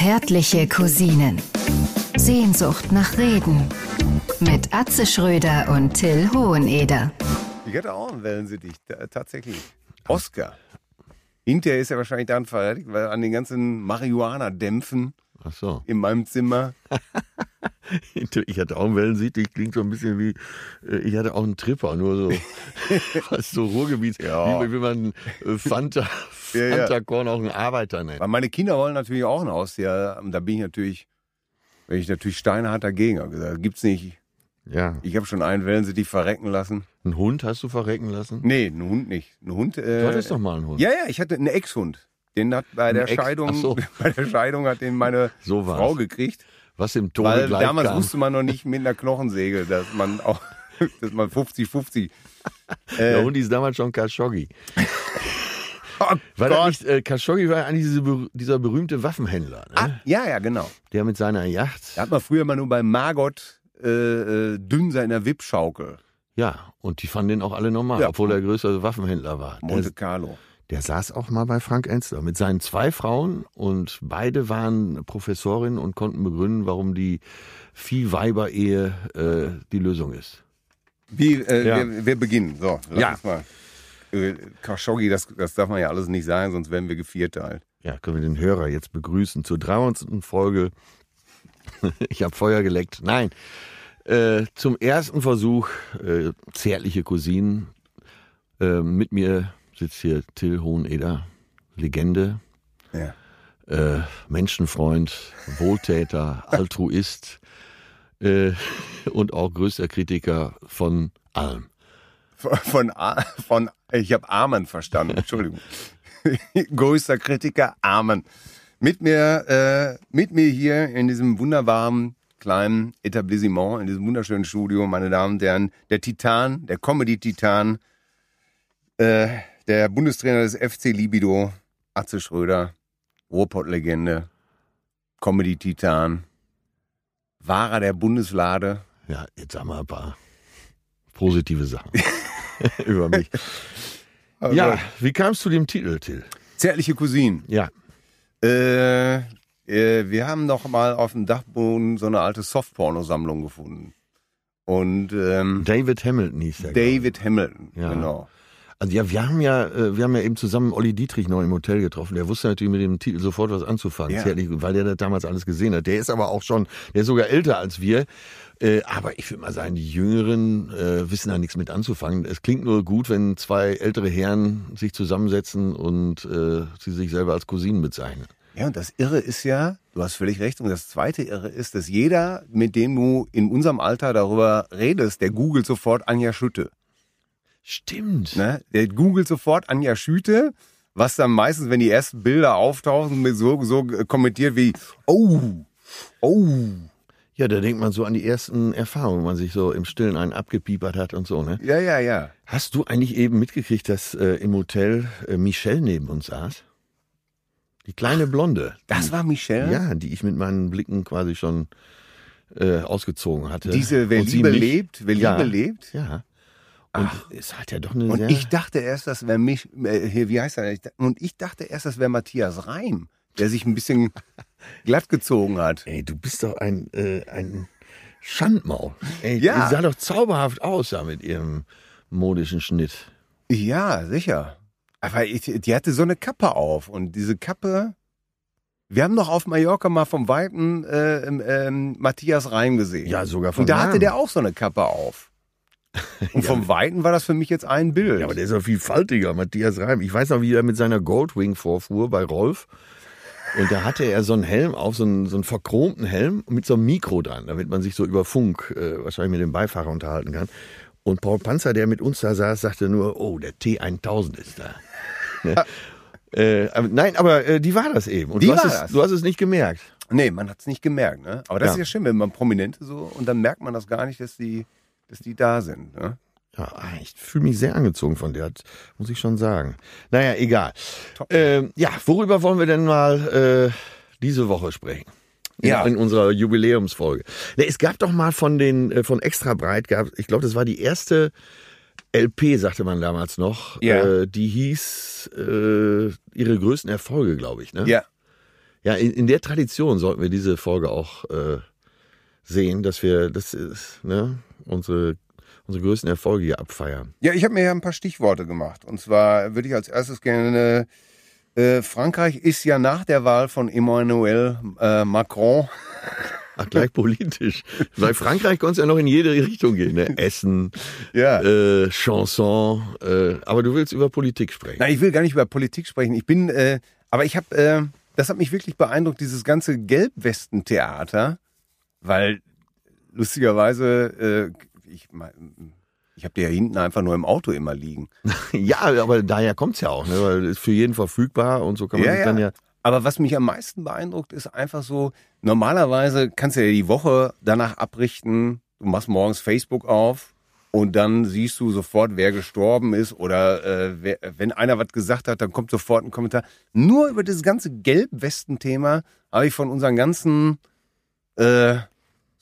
Zärtliche Cousinen. Sehnsucht nach Reden. Mit Atze Schröder und Till Hoheneder. Ich hatte auch einen Wellensittich, t- tatsächlich. Oscar. Hinterher ist er wahrscheinlich dann verheiratet, weil an den ganzen Marihuana-Dämpfen Ach so. in meinem Zimmer. Ich hatte auch einen Wellensittich, klingt so ein bisschen wie, äh, ich hatte auch einen Tripper, nur so, fast so Ruhrgebiet, Ja. wie, wie man äh, Fanta, ja. Fanta-Korn auch einen Arbeiter nennt. Weil meine Kinder wollen natürlich auch ein Haustier. Da bin ich natürlich, bin ich natürlich steinhart dagegen. Hab gesagt, gibt's nicht. Ja. Ich habe schon einen Wellensittich verrecken lassen. Einen Hund hast du verrecken lassen? Nee, einen Hund nicht. Ein Hund. Äh, Du hattest doch mal einen Hund. Ja, ja, ich hatte einen Ex-Hund. Den hat bei der Ex- Scheidung, so. bei der Scheidung hat den meine So. Frau gekriegt. Was im Tode Weil gleich damals kam. wusste man noch nicht mit einer Knochensäge, dass man auch, dass man 50-50. Der Äh, Hund ist damals schon Khashoggi. oh War Gott. nicht, äh, Khashoggi war eigentlich diese, dieser berühmte Waffenhändler, ne? Ah, ja, ja, genau. der mit seiner Yacht. Da hat man früher mal nur bei Margot äh, äh, Dünser in der Wippschaukel. Ja, und die fanden den auch alle normal, Ja. obwohl er größere Waffenhändler war. Monte Carlo. Der saß auch mal bei Frank Ensler mit seinen zwei Frauen und beide waren Professorinnen und konnten begründen, warum die Viehweiber-Ehe äh, die Lösung ist. Wie, äh, Ja. wir, wir beginnen. So, lass Ja. uns mal. Äh, Khashoggi, das, das darf man ja alles nicht sagen, sonst werden wir gevierteilt. Ja, können wir den Hörer jetzt begrüßen zur 300. Folge. ich habe Feuer geleckt. Nein, äh, zum ersten Versuch äh, zärtliche Cousinen. Äh, mit mir sitzt hier Till Hoheneder, Legende, Ja. äh, Menschenfreund, Wohltäter, Altruist äh, und auch größter Kritiker von allem. Von, von, von ich habe Amen verstanden, Entschuldigung. Größter Kritiker, Amen. Mit mir, äh, mit mir hier in diesem wunderbaren kleinen Etablissement, in diesem wunderschönen Studio, meine Damen und Herren, der Titan, der Comedy-Titan, äh, der Bundestrainer des FC Libido, Atze Schröder, Ruhrpott-Legende, Comedy-Titan, Wahrer der Bundeslade. Ja, jetzt sagen wir ein paar positive Sachen über mich. Ja, wie kamst du dem Titel, Till? Zärtliche Cousinen. Ja, Äh, äh, wir haben noch mal auf dem Dachboden so eine alte Softporno-Sammlung gefunden. Und ähm, David Hamilton hieß der. David Hamilton, Ja. genau. Also ja, wir haben ja, äh, wir haben ja eben zusammen Olli Dietrich noch im Hotel getroffen. Der wusste natürlich mit dem Titel sofort was anzufangen, Ja. zärtlich, weil der das damals alles gesehen hat. Der ist aber auch schon, der ist sogar älter als wir. Äh, aber ich würde mal sagen, die Jüngeren äh, wissen da nichts mit anzufangen. Es klingt nur gut, wenn zwei ältere Herren sich zusammensetzen und äh, sie sich selber als Cousinen bezeichnen. Ja, und das Irre ist ja, du hast völlig recht, und das zweite Irre ist, dass jeder, mit dem du in unserem Alter darüber redest, der googelt sofort Anja Schütte. Stimmt. Ne? Der googelt sofort Anja Schütte, was dann meistens, wenn die ersten Bilder auftauchen, so, so kommentiert wie, oh, oh. Ja, da denkt man so an die ersten Erfahrungen, wenn man sich so im Stillen einen abgepiepert hat und so, ne? Ja, ja, ja. Hast du eigentlich eben mitgekriegt, dass äh, im Hotel äh, Michelle neben uns saß? Die kleine Blonde. Das war Michelle? Ja, die ich mit meinen Blicken quasi schon äh, ausgezogen hatte. Diese, wer Liebe mich- lebt, wer Ja. Liebe lebt. Ja. Und es hat ja doch eine Und ich dachte erst, das wäre mich, äh, hier, wie heißt er? Und ich dachte erst, das wäre Matthias Reim, der sich ein bisschen glatt gezogen hat. Ey, du bist doch ein, äh, ein Schandmaul. Ey, Ja. Die sah doch zauberhaft aus da mit ihrem modischen Schnitt. Ja, sicher. Aber ich, die hatte so eine Kappe auf und diese Kappe. Wir haben noch auf Mallorca mal vom Weiten äh, ähm, Matthias Reim gesehen. Ja, sogar von Und da hatte der auch so eine Kappe auf. Und vom Weiten war das für mich jetzt ein Bild. Ja, aber der ist doch viel faltiger, Matthias Reim. Ich weiß noch, wie er mit seiner Goldwing vorfuhr bei Rolf. Und da hatte er so einen Helm auf, so einen, so einen verchromten Helm mit so einem Mikro dran, damit man sich so über Funk äh, wahrscheinlich mit dem Beifahrer unterhalten kann. Und Paul Panzer, der mit uns da saß, sagte nur, oh, der T1000 ist da. ne? äh, aber, nein, aber äh, die war das eben. Und Die du, hast war es, das. du hast es nicht gemerkt. Nee, man hat es nicht gemerkt, ne? Aber das Ja. ist ja schön, wenn man Prominente so und dann merkt man das gar nicht, dass die, dass die da sind. Ne? Ja, ich fühle mich sehr angezogen von der, muss ich schon sagen. Naja, egal. Ähm, ja, worüber wollen wir denn mal äh, diese Woche sprechen? In, Ja. in unserer Jubiläumsfolge. Ne, Es gab doch mal von den äh, von Extra Breit gab, ich glaube, das war die erste LP, sagte man damals noch. Ja. Äh, die hieß äh, ihre größten Erfolge, glaube ich. Ne? Ja. Ja, in, in der Tradition sollten wir diese Folge auch äh, sehen, dass wir das ist, ne, unsere, unsere größten Erfolge hier abfeiern. Ja, ich habe mir ja ein paar Stichworte gemacht. Und zwar würde ich als erstes gerne. Äh, Frankreich ist ja nach der Wahl von Emmanuel äh, Macron. Ach, gleich politisch. Bei Frankreich konnte es ja noch in jede Richtung gehen. Ne? Essen, Ja. äh, Chanson. Äh, aber du willst über Politik sprechen. Nein, ich will gar nicht über Politik sprechen. Ich bin, äh, aber ich habe, äh, das hat mich wirklich beeindruckt, dieses ganze Gelbwestentheater, weil lustigerweise, äh, ich, mein, ich habe die ja hinten einfach nur im Auto immer liegen. Ja, aber daher kommt's ja auch, ne? weil ist für jeden verfügbar und so kann man sich dann ja. Aber was mich am meisten beeindruckt, ist einfach so, normalerweise kannst du ja die Woche danach abrichten, du machst morgens Facebook auf und dann siehst du sofort, wer gestorben ist oder äh, wer, wenn einer was gesagt hat, dann kommt sofort ein Kommentar. Nur über dieses ganze Gelbwesten-Thema habe ich von unseren ganzen äh,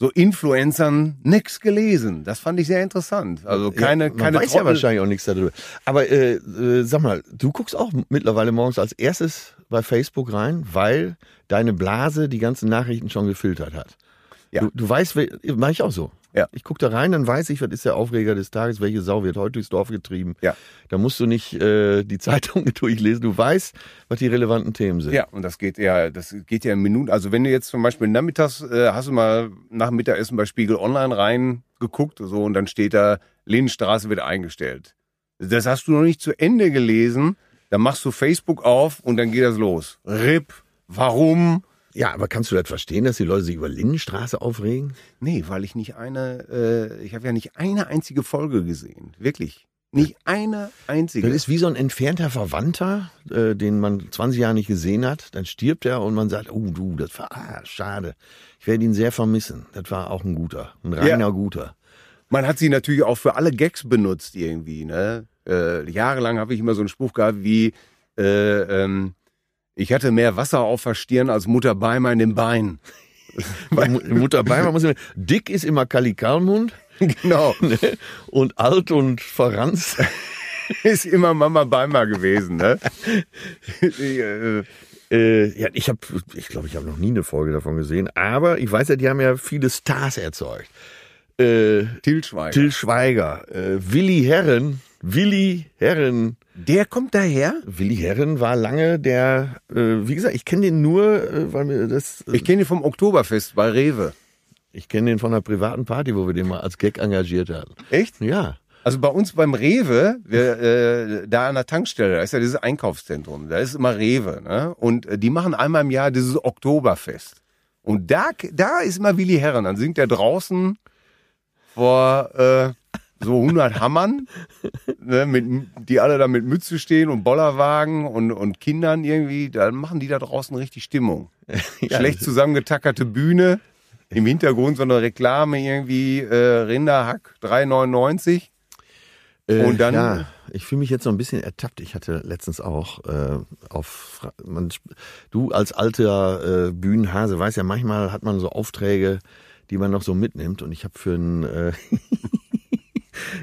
so Influencern nichts gelesen. Das fand ich sehr interessant. Also keine, ja, man keine weiß ja Trottel- wahrscheinlich auch nichts darüber. Aber äh, äh, sag mal, du guckst auch mittlerweile morgens als erstes bei Facebook rein, weil deine Blase die ganzen Nachrichten schon gefiltert hat. Ja. Du, du weißt, mache ich auch so. Ja. Ich gucke da rein, dann weiß ich, was ist der Aufreger des Tages, welche Sau wird heute durchs Dorf getrieben. Ja. Da musst du nicht äh, die Zeitung durchlesen, du weißt, was die relevanten Themen sind. Ja, und das geht ja, das geht ja in Minuten. Also wenn du jetzt zum Beispiel nachmittags, äh, hast du mal nach dem Mittagessen bei Spiegel Online reingeguckt, so, und dann steht da, Lindenstraße wird eingestellt. Das hast du noch nicht zu Ende gelesen, dann machst du Facebook auf und dann geht das los. RIP, warum? Ja, aber kannst du das verstehen, dass die Leute sich über Lindenstraße aufregen? Nee, weil ich nicht eine, äh, ich habe ja nicht eine einzige Folge gesehen. Wirklich. Nicht eine einzige. Das ist wie so ein entfernter Verwandter, äh, den man 20 Jahre nicht gesehen hat. Dann stirbt er und man sagt, oh du, das war ah, schade. Ich werde ihn sehr vermissen. Das war auch ein guter, ein reiner Ja. guter. Man hat sie natürlich auch für alle Gags benutzt irgendwie. Ne? Äh, jahrelang habe ich immer so einen Spruch gehabt wie, äh, ähm, ich hatte mehr Wasser auf der Stirn als Mutter Beimer in den Beinen. Mutter Beimer muss immer, dick ist immer Kali Kalmund genau, ne? und alt und verranzt. ist immer Mama Beimer gewesen. Ne? äh, Äh, ja, ich habe, ich glaube, ich habe noch nie eine Folge davon gesehen. Aber ich weiß ja, die haben ja viele Stars erzeugt. Äh, Til Schweiger. Till Schweiger, äh, Willi Herren, Willi Herren, Der kommt daher? Willi Herren war lange der, äh, wie gesagt, ich kenne den nur, äh, weil mir das, äh, Ich kenne ihn vom Oktoberfest bei Rewe. ich kenne den von einer privaten Party, wo wir den mal als Gag engagiert hatten. Echt? Ja. Also bei uns beim Rewe, wir, äh, da an der Tankstelle, da ist ja dieses Einkaufszentrum, da ist immer Rewe, ne? Und äh, die machen einmal im Jahr dieses Oktoberfest. Und da, da ist immer Willi Herren, dann singt er draußen vor äh, so 100 Hammern, ne, mit, die alle da mit Mütze stehen und Bollerwagen und, und Kindern irgendwie, dann machen die da draußen richtig Stimmung. Ja, Schlecht zusammengetackerte Bühne, im Hintergrund so eine Reklame irgendwie, äh, Rinderhack 3,99. Äh, Und dann- Ja, ich fühle mich jetzt so ein bisschen ertappt. Ich hatte letztens auch äh, auf, man, du als alter äh, Bühnenhase weißt ja, manchmal hat man so Aufträge, die man noch so mitnimmt. Und ich habe für ein, äh,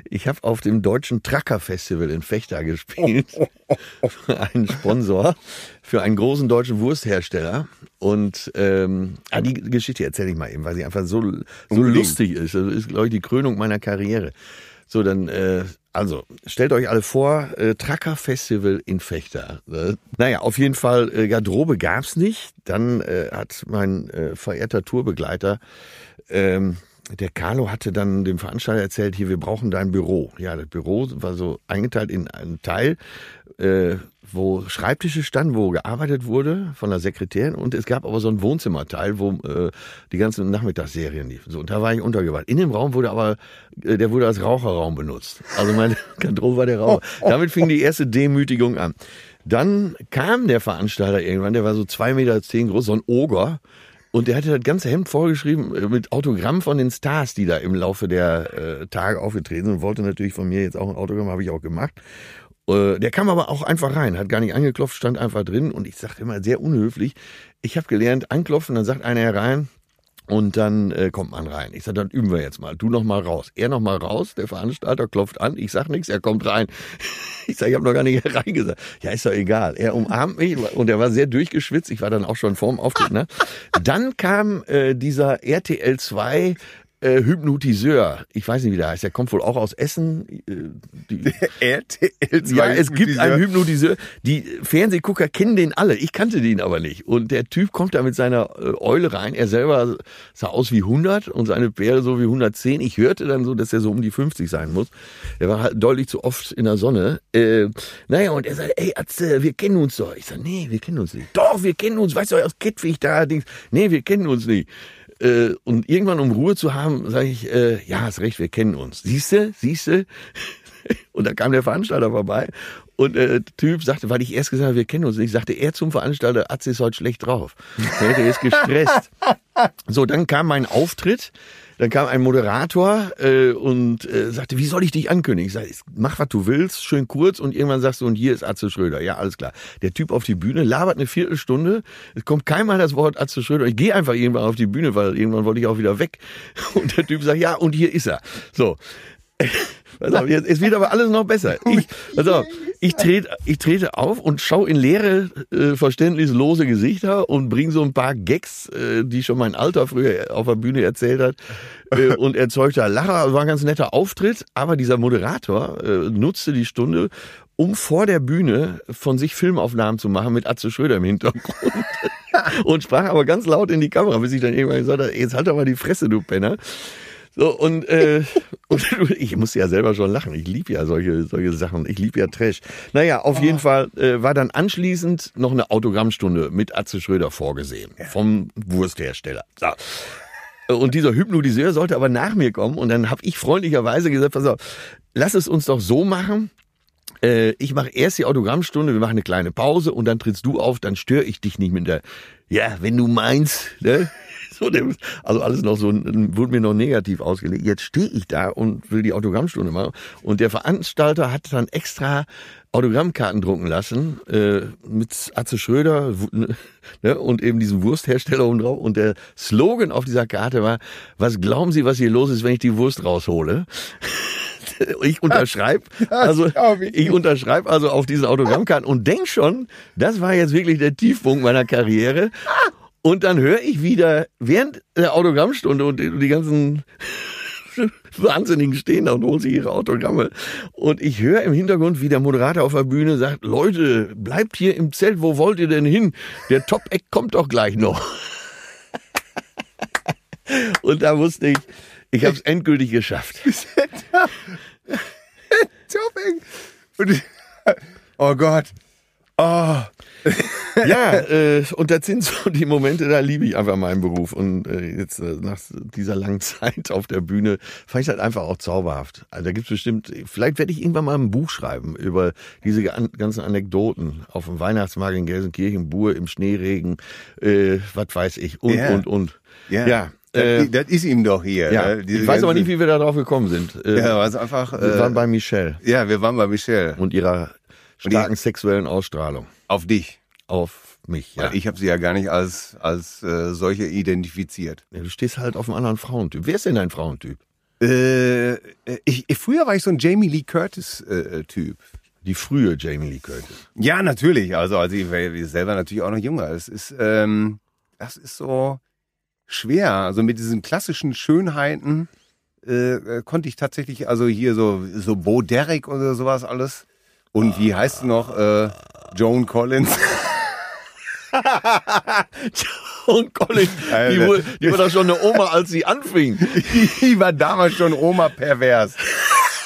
ich habe auf dem deutschen Tracker Festival in Fechter gespielt. für einen Sponsor, für einen großen deutschen Wursthersteller. Und ähm, ah, die Geschichte erzähle ich mal eben, weil sie einfach so, so lustig ist. Das ist, glaube ich, die Krönung meiner Karriere. So, dann, äh, also, stellt euch alle vor, äh, Tracker Festival in Fechter. Äh, naja, auf jeden Fall, äh, Garderobe gab's nicht. Dann äh, hat mein äh, verehrter Tourbegleiter, ähm, der Carlo hatte dann dem Veranstalter erzählt, hier, wir brauchen dein Büro. Ja, das Büro war so eingeteilt in einen Teil, äh, wo Schreibtische standen, wo gearbeitet wurde von der Sekretärin und es gab aber so ein Wohnzimmerteil, wo äh, die ganzen Nachmittagsserien liefen. So, und da war ich untergebracht. In dem Raum wurde aber, äh, der wurde als Raucherraum benutzt. Also meine Garderobe war der Raum. Damit fing die erste Demütigung an. Dann kam der Veranstalter irgendwann, der war so zwei Meter zehn groß, so ein Oger. Und der hatte das ganze Hemd vorgeschrieben äh, mit Autogramm von den Stars, die da im Laufe der äh, Tage aufgetreten sind und wollte natürlich von mir jetzt auch ein Autogramm, habe ich auch gemacht. Äh, der kam aber auch einfach rein, hat gar nicht angeklopft, stand einfach drin und ich sagte immer sehr unhöflich, ich habe gelernt, anklopfen, dann sagt einer herein, Und dann äh, kommt man rein. Ich sage, dann üben wir jetzt mal. Du noch mal raus. Er noch mal raus. Der Veranstalter klopft an. Ich sag nichts. Er kommt rein. Ich sage, ich habe noch gar nicht reingesagt. Ja, ist doch egal. Er umarmt mich und er war sehr durchgeschwitzt. Ich war dann auch schon vorm Auftritt. Ne? Dann kam äh, dieser RTL 2 äh, Hypnotiseur. Ich weiß nicht, wie der heißt. Der kommt wohl auch aus Essen. Äh, die, RTL 2 ja, es gibt einen Hypnotiseur. Die Fernsehgucker kennen den alle. Ich kannte den aber nicht. Und der Typ kommt da mit seiner äh, Eule rein. Er selber sah aus wie 100 und seine Pferde so wie 110. Ich hörte dann so, dass er so um die 50 sein muss. Er war halt deutlich zu oft in der Sonne. Äh, naja, und er sagt, ey, Atze, wir kennen uns doch. Ich sag, nee, wir kennen uns nicht. Doch, wir kennen uns. Weißt du, aus Kettwig da. Dings. Nee, wir kennen uns nicht. Äh, und irgendwann, um Ruhe zu haben, sage ich, äh, ja, hast recht, wir kennen uns. Siehste, siehste. Und da kam der Veranstalter vorbei und äh, der Typ sagte, weil ich erst gesagt habe, wir kennen uns nicht, sagte er zum Veranstalter, Atze ist heute schlecht drauf. Der ist gestresst. So, dann kam mein Auftritt. Dann kam ein Moderator äh, und äh, sagte, wie soll ich dich ankündigen? Ich sage, mach, was du willst, schön kurz und irgendwann sagst du, und hier ist Atze Schröder. Ja, alles klar. Der Typ auf die Bühne labert eine Viertelstunde, es kommt keinmal das Wort Atze Schröder. Ich gehe einfach irgendwann auf die Bühne, weil irgendwann wollte ich auch wieder weg. Und der Typ sagt, ja, und hier ist er. So. Pass auf, jetzt, es wird aber alles noch besser. Ich, pass auf, ich, trete, ich trete auf und schaue in leere, äh, verständnislose Gesichter und bringe so ein paar Gags, äh, die schon mein Alter früher auf der Bühne erzählt hat, äh, und erzeugte Lacher. Also war ein ganz netter Auftritt, aber dieser Moderator äh, nutzte die Stunde, um vor der Bühne von sich Filmaufnahmen zu machen mit Atze Schröder im Hintergrund. und sprach aber ganz laut in die Kamera, bis ich dann irgendwann gesagt habe, jetzt halt doch mal die Fresse, du Penner. So, und, äh, und ich musste ja selber schon lachen. Ich liebe ja solche, solche Sachen. Ich liebe ja Trash. Naja, auf jeden Fall äh, war dann anschließend noch eine Autogrammstunde mit Atze Schröder vorgesehen. Vom Wursthersteller. So. Und dieser Hypnotiseur sollte aber nach mir kommen. Und dann habe ich freundlicherweise gesagt, pass auf, lass es uns doch so machen. Äh, ich mache erst die Autogrammstunde, wir machen eine kleine Pause und dann trittst du auf, dann störe ich dich nicht mit der, ja, wenn du meinst, ne? So, dem- also alles noch so, wurde mir noch negativ ausgelegt. Jetzt stehe ich da und will die Autogrammstunde machen. Und der Veranstalter hat dann extra Autogrammkarten drucken lassen äh, mit Atze Schröder ne, und eben diesem Wursthersteller oben drauf. Und der Slogan auf dieser Karte war, was glauben Sie, was hier los ist, wenn ich die Wurst raushole? Ich unterschreibe, also ich unterschreibe also auf diesen Autogrammkarten und denk schon, das war jetzt wirklich der Tiefpunkt meiner Karriere. Und dann höre ich wieder während der Autogrammstunde und die ganzen Wahnsinnigen stehen da und holen sich ihre Autogramme. Und ich höre im Hintergrund, wie der Moderator auf der Bühne sagt, Leute, bleibt hier im Zelt, wo wollt ihr denn hin? Der Top-Eck kommt doch gleich noch. Und da wusste ich, ich habe es endgültig geschafft. Und, oh Gott. Oh. Ja, äh, und das sind so die Momente, da liebe ich einfach meinen Beruf. Und äh, jetzt äh, nach dieser langen Zeit auf der Bühne fand ich halt einfach auch zauberhaft. Also da gibt's bestimmt, vielleicht werde ich irgendwann mal ein Buch schreiben über diese gan- ganzen Anekdoten auf dem Weihnachtsmarkt in Gelsenkirchen, Buhr im Schneeregen, äh, was weiß ich, und, Ja. und, und. Ja. Ja, das, äh, das ist ihm doch hier. ja. Diese Ich weiß aber nicht, wie wir da drauf gekommen sind. Äh, Ja, was einfach. wir waren Äh, bei Michelle ja, wir waren bei Michelle. und ihrer die- starken sexuellen Ausstrahlung Auf dich. Auf mich. Ja. Ich habe sie ja gar nicht als, als äh, solche identifiziert. Ja, du stehst halt auf einem anderen Frauentyp. Wer ist denn dein Frauentyp? Äh, ich, früher war ich so ein Jamie Lee Curtis-Typ. Die frühe Jamie Lee Curtis. ja, natürlich. Also, also ich war selber natürlich auch noch jünger. Es ist, ähm, das ist so schwer. Also mit diesen klassischen Schönheiten äh, äh, konnte ich tatsächlich, also hier so, so Bo Derek oder sowas alles. Und wie heißt sie noch? Äh, Joan Collins. Und Colin, die, wurde, die war doch schon eine Oma, als sie anfing. die war damals schon Oma pervers.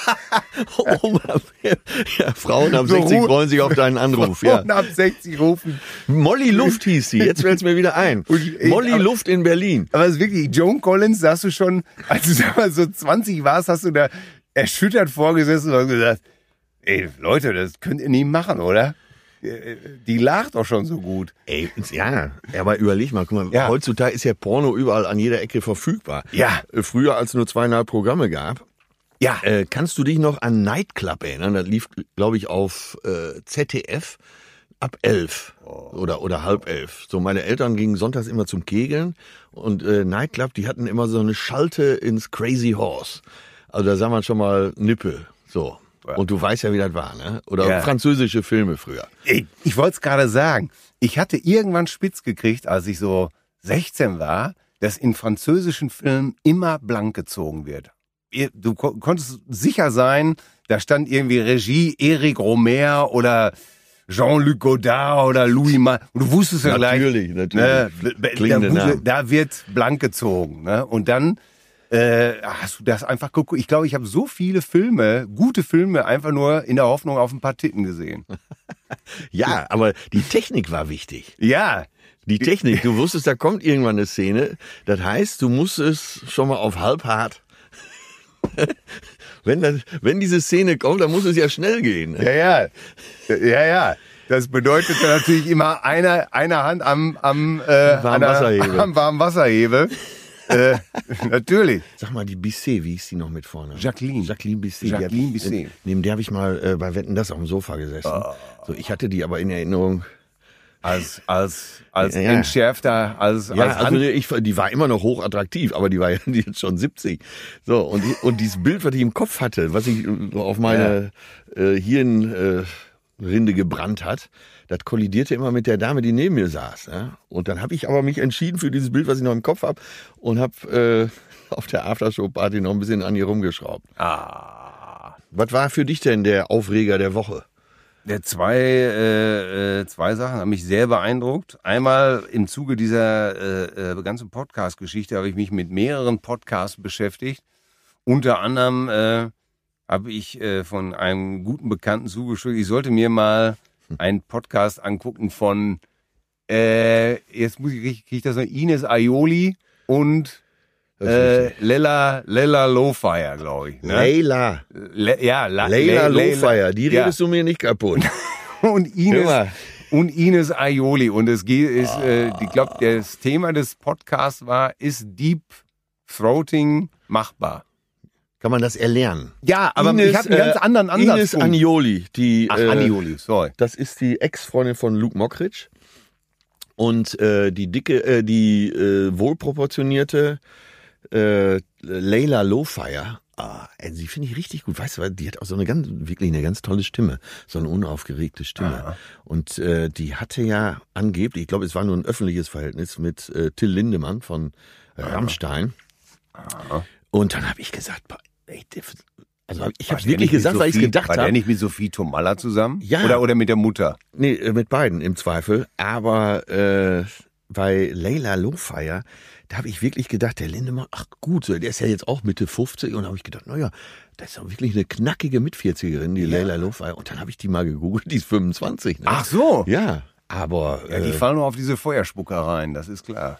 Oma, ja, Frauen ab So 60 Ru- freuen sich auf deinen Anruf. Ja. Und ab 60 rufen. Molly Luft hieß sie, jetzt fällt's mir wieder ein. Ich- Molly aber- Luft in Berlin. Aber es ist wirklich, Joan Collins, sagst du schon, als du damals so 20 warst, hast du da erschüttert vorgesessen und hast gesagt, ey, Leute, das könnt ihr nie machen, oder? Äh, Die lacht doch schon so gut. Ey, ja, aber überleg mal, guck mal, Ja. heutzutage ist ja Porno überall an jeder Ecke verfügbar. Ja. Äh, Früher, als es nur zweieinhalb Programme gab, Ja. Äh, kannst du dich noch an Nightclub erinnern? Das lief, glaube ich, auf äh, ZDF. ab elf oder, oder halb elf. So, meine Eltern gingen sonntags immer zum Kegeln und äh, Nightclub, die hatten immer so eine Schalte ins Crazy Horse. Also da sah man schon mal Nippel. So. Und du weißt ja, wie das war, ne? Oder Ja. französische Filme früher. Ich, ich wollte es gerade sagen. Ich hatte irgendwann spitz gekriegt, als ich so 16 war, dass in französischen Filmen immer blank gezogen wird. Du ko konntest sicher sein, da stand irgendwie Regie Eric Romer oder Jean-Luc Godard oder Louis Ma und du wusstest ja gleich, Natürlich, ne, natürlich. da, wurde- Namen. da wird blank gezogen. Ne? Und dann äh, hast du das einfach geguckt. Ich glaube, ich habe so viele Filme, gute Filme, einfach nur in der Hoffnung auf ein paar Titten gesehen. Ja, aber die Technik war wichtig. Ja, Die Technik, du wusstest, da kommt irgendwann eine Szene. Das heißt, du musst es schon mal auf halb hart. wenn, das, wenn diese Szene kommt, dann muss es ja schnell gehen. ne? Ja, ja. Ja, ja. Das bedeutet natürlich immer eine, eine Hand am, am, äh, Warmen Wasserhebel. Am warmen Wasserhebel. Äh, natürlich. Sag mal, die Bisset, wie ist die noch mit vorne? Jacqueline. Jacqueline Bisset. Jacqueline Bisset. Neben der habe ich mal äh, bei Wetten das auf dem Sofa gesessen. So, ich hatte die aber in Erinnerung. Als, als, als Ja, ja. entschärfter, als, Ja, als also ich, die war immer noch hochattraktiv, aber die war ja jetzt schon 70. So, und, und dieses Bild, was ich im Kopf hatte, was ich auf meine äh, Hirnrinde äh, gebrannt hat, das kollidierte immer mit der Dame, die neben mir saß. Ja? Und dann habe ich aber mich entschieden für dieses Bild, was ich noch im Kopf habe und habe äh, auf der Aftershow-Party noch ein bisschen an ihr rumgeschraubt. Ah. Was war für dich denn der Aufreger der Woche? Der zwei, äh, äh, zwei Sachen haben mich sehr beeindruckt. Einmal im Zuge dieser äh, äh, ganzen Podcast-Geschichte habe ich mich mit mehreren Podcasts beschäftigt. Unter anderem äh, habe ich äh, von einem guten Bekannten zugeschickt, ich sollte mir mal einen Podcast angucken von, äh, jetzt muss ich, kriege ich das noch, Ines Aioli und äh, Lella, Lella Lowfire, glaube ich. Ne? Leila. Le ja, La, Leila Le- Lowfire, die ja. redest du mir nicht kaputt. und Ines und Ines Aioli und es geht ist äh, ich glaube das Thema des Podcasts war ist Deep Throating machbar. Kann man das erlernen? Ja, aber Ines, ich habe einen ganz äh, anderen Ansatz. Ines Anioli, die Ach, äh, Anioli, sorry. Das ist die Ex-Freundin von Luke Mockridge. Und äh, die dicke, äh, die äh, wohlproportionierte äh, Layla Lowfire, ah, ey, die finde ich richtig gut. Weißt du, weil die hat auch so eine ganz, wirklich eine ganz tolle Stimme. So eine unaufgeregte Stimme. Und äh, die hatte ja angeblich, ich glaube, es war nur ein öffentliches Verhältnis mit äh, Till Lindemann von Rammstein. Und dann habe ich gesagt, boah, also ich habe wirklich gesagt, weil ich gedacht War der habe. nicht mit Sophie Tomalla zusammen? Ja. Oder, oder mit der Mutter? Nee, äh, mit beiden im Zweifel. Aber äh, bei Layla Lowfire, da habe ich wirklich gedacht, der Lindemann, ach gut, der ist ja jetzt auch Mitte 50 und da habe ich gedacht, naja, das ist doch wirklich eine knackige Mit-40erin, die Layla Lowfire. Und dann habe ich die mal gegoogelt, die ist 25. Ne? Ach so. Ja, aber Ja, die äh, fallen nur auf diese Feuerspuckereien, das ist klar.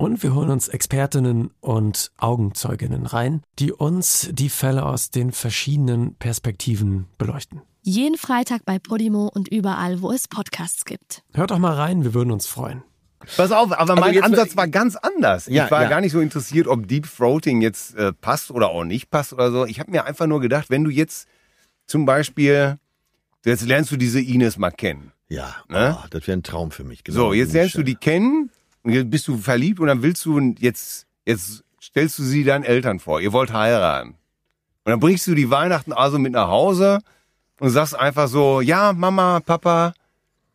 Und wir holen uns Expertinnen und Augenzeuginnen rein, die uns die Fälle aus den verschiedenen Perspektiven beleuchten. Jeden Freitag bei Podimo und überall, wo es Podcasts gibt. Hört doch mal rein, wir würden uns freuen. Pass auf, aber mein jetzt- Ansatz war ganz anders. Ja, ich war ja. gar nicht so interessiert, ob Deep Throating jetzt äh, passt oder auch nicht passt oder so. Ich habe mir einfach nur gedacht, wenn du jetzt zum Beispiel, jetzt lernst du diese Ines mal kennen. ja, Ne? oh, das wäre ein Traum für mich. Genau So, jetzt lernst du die kennen und jetzt bist du verliebt und dann willst du jetzt, jetzt stellst du sie deinen Eltern vor. Ihr wollt heiraten. Und dann bringst du die Weihnachten also mit nach Hause und sagst einfach so, ja, Mama, Papa,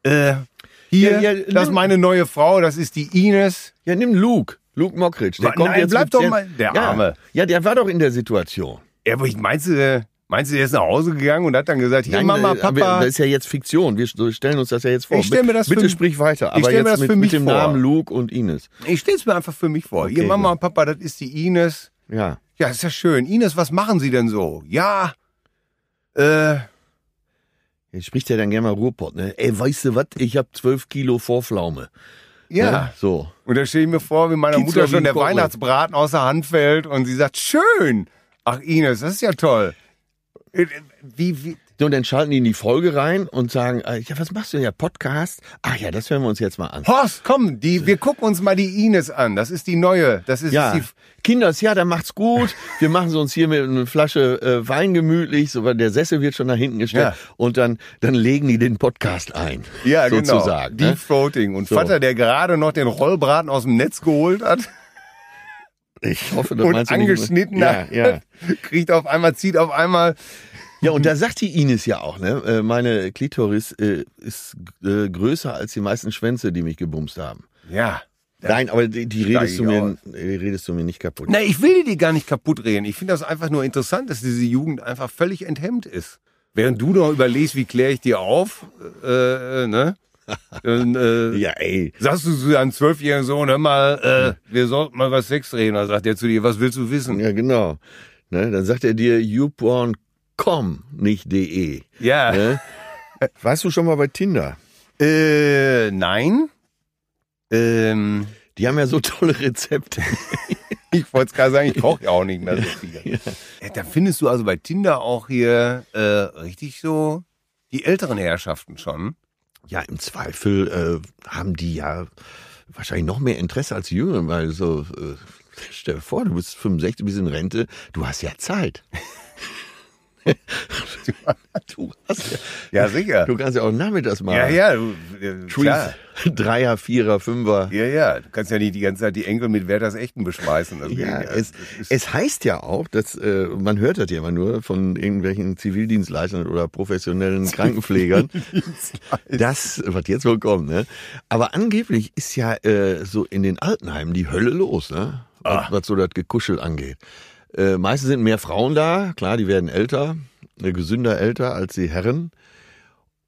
äh, hier, Ja, ja, das ist meine neue Frau, das ist die Ines. Ja, nimm Luke. Luke Mockridge. Der Wa- kommt nein, jetzt bleib doch sehr- mal- der ja, Arme. Ja, der war doch in der Situation. Ja, aber ich meinst du, meinst du, der ist nach Hause gegangen und hat dann gesagt, hier, Nein, Mama, äh, Papa. Das ist ja jetzt Fiktion. Wir st- stellen uns das ja jetzt vor. Ich stell mir das Bitte für- sprich weiter. ich Aber stell mir das mit, für mich mit dem vor. Namen Luke und Ines. Ich stell's mir einfach für mich vor. hier, Okay, Mama, gut. Papa, das ist die Ines. Ja. Ja, ist ja schön. Ines, was machen Sie denn so? Ja, äh, Jetzt spricht er dann gerne mal Ruhrpott, ne? Ey, weißt du was? Ich hab zwölf Kilo Vorpflaume. Ja. Ne? So. Und da stelle ich mir vor, wie meiner Mutter schon der. Weihnachtsbraten aus der Hand fällt und sie sagt, schön. Ach Ines, das ist ja toll. Wie, wie, und dann schalten die in die Folge rein und sagen, äh, ja, was machst du denn ja? Podcast? Ach ja, das hören wir uns jetzt mal an. Horst, komm, die, wir gucken uns mal die Ines an. Das ist die neue. Das ist Ja, die, Kinders, ja, dann macht's gut. Wir machen sie uns hier mit einer Flasche äh, Wein gemütlich, so, weil der Sessel wird schon nach hinten gestellt. Ja. Und dann, dann legen die den Podcast ein. ja, sozusagen. genau. Deep Throating. Und So. Vater, der gerade noch den Rollbraten aus dem Netz geholt hat Ich hoffe, das und du nicht- angeschnitten ja, ja. kriegt auf einmal, zieht auf einmal. Ja, und da sagt die Ines ja auch, ne? äh, Meine Klitoris äh, ist äh, größer als die meisten Schwänze, die mich gebumst haben. Ja. Nein, aber die, die redest du mir, die redest du mir nicht kaputt. Na, ich will die gar nicht kaputt reden. Ich finde das einfach nur interessant, dass diese Jugend einfach völlig enthemmt ist. Während du noch überlegst, wie kläre ich dir auf, äh, äh, ne? Dann, äh, Ja, ey. Sagst du zu deinem zwölfjährigen Sohn, hör mal, äh, wir sollten mal was Sex reden. Dann sagt er zu dir, was willst du wissen? Ja, genau. Ne? Dann sagt er dir youporn.com, nicht de. Ja. Ne? Warst du schon mal bei Tinder? Äh, nein. Ähm, Die haben ja so tolle Rezepte. ich wollte es gerade sagen, ich koche ja auch nicht mehr so viel. Ja, da findest du also bei Tinder auch hier äh, richtig so die älteren Herrschaften schon. Ja, im Zweifel äh, haben die ja wahrscheinlich noch mehr Interesse als die Jüngeren, weil so, äh, stell dir vor, du bist 65, bist in Rente, du hast ja Zeit. du hast ja, Ja, sicher. du kannst ja auch nachmittags mal Ja, ja, du, klar. Trees, Dreier, Vierer, Fünfer. Ja, ja. Du kannst ja nicht die ganze Zeit die Enkel mit Werthers Echten beschmeißen. Das Ja, geht es, Das es heißt ja auch, dass äh, man hört das ja immer nur von irgendwelchen Zivildienstleistern oder professionellen Krankenpflegern, dass was jetzt wohl kommt, ne? Aber angeblich ist ja äh, so in den Altenheimen die Hölle los, ne? Was, was so das Gekuschel angeht. Äh, meistens sind mehr Frauen da, klar, die werden älter, äh, gesünder älter als die Herren.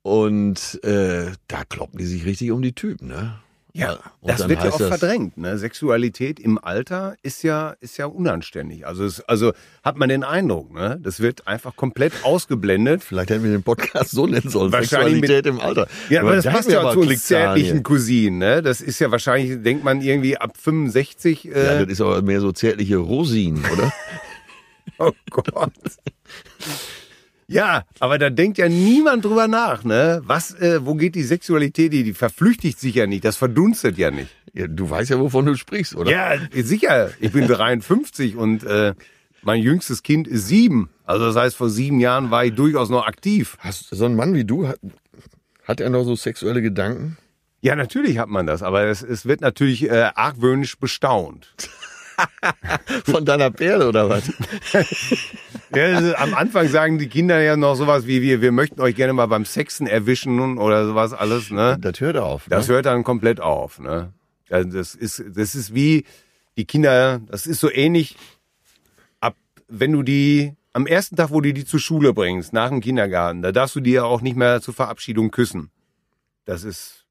Und äh, da kloppen die sich richtig um die Typen, ne? Ja, Und das wird ja auch das- verdrängt. Ne? Sexualität im Alter ist ja, ist ja unanständig. Also, es, also hat man den Eindruck, ne? das wird einfach komplett ausgeblendet. Vielleicht hätten wir den Podcast so nennen sollen. Wahrscheinlich Sexualität im Alter. Ja, aber das da passt ja aber zu uns zärtlichen. Cousinen. Ne? Das ist ja wahrscheinlich, denkt man irgendwie ab 65. Ja, Äh, das ist aber mehr so zärtliche Rosinen, oder? oh Gott. Ja, aber da denkt ja niemand drüber nach, ne? Was, äh, wo geht die Sexualität? Die, die verflüchtigt sich ja nicht, das verdunstet ja nicht. Ja, du weißt ja, wovon du sprichst, oder? Ja, sicher. Ich bin 53 und äh, mein jüngstes Kind ist sieben. Also das heißt, vor sieben Jahren war ich durchaus noch aktiv. Hast so ein Mann wie du, hat, hat er noch so sexuelle Gedanken? Ja, natürlich hat man das, aber es, es wird natürlich äh, argwöhnisch bestaunt. Von deiner Perle, oder was? Ja, am Anfang sagen die Kinder ja noch sowas wie wir, wir möchten euch gerne mal beim Sexen erwischen oder sowas alles, ne? Das hört auf. Das ne? hört dann komplett auf, ne? Das ist, das ist wie die Kinder, das ist so ähnlich, ab, wenn du die, am ersten Tag, wo du die zur Schule bringst, nach dem Kindergarten, da darfst du die ja auch nicht mehr zur Verabschiedung küssen. Das ist,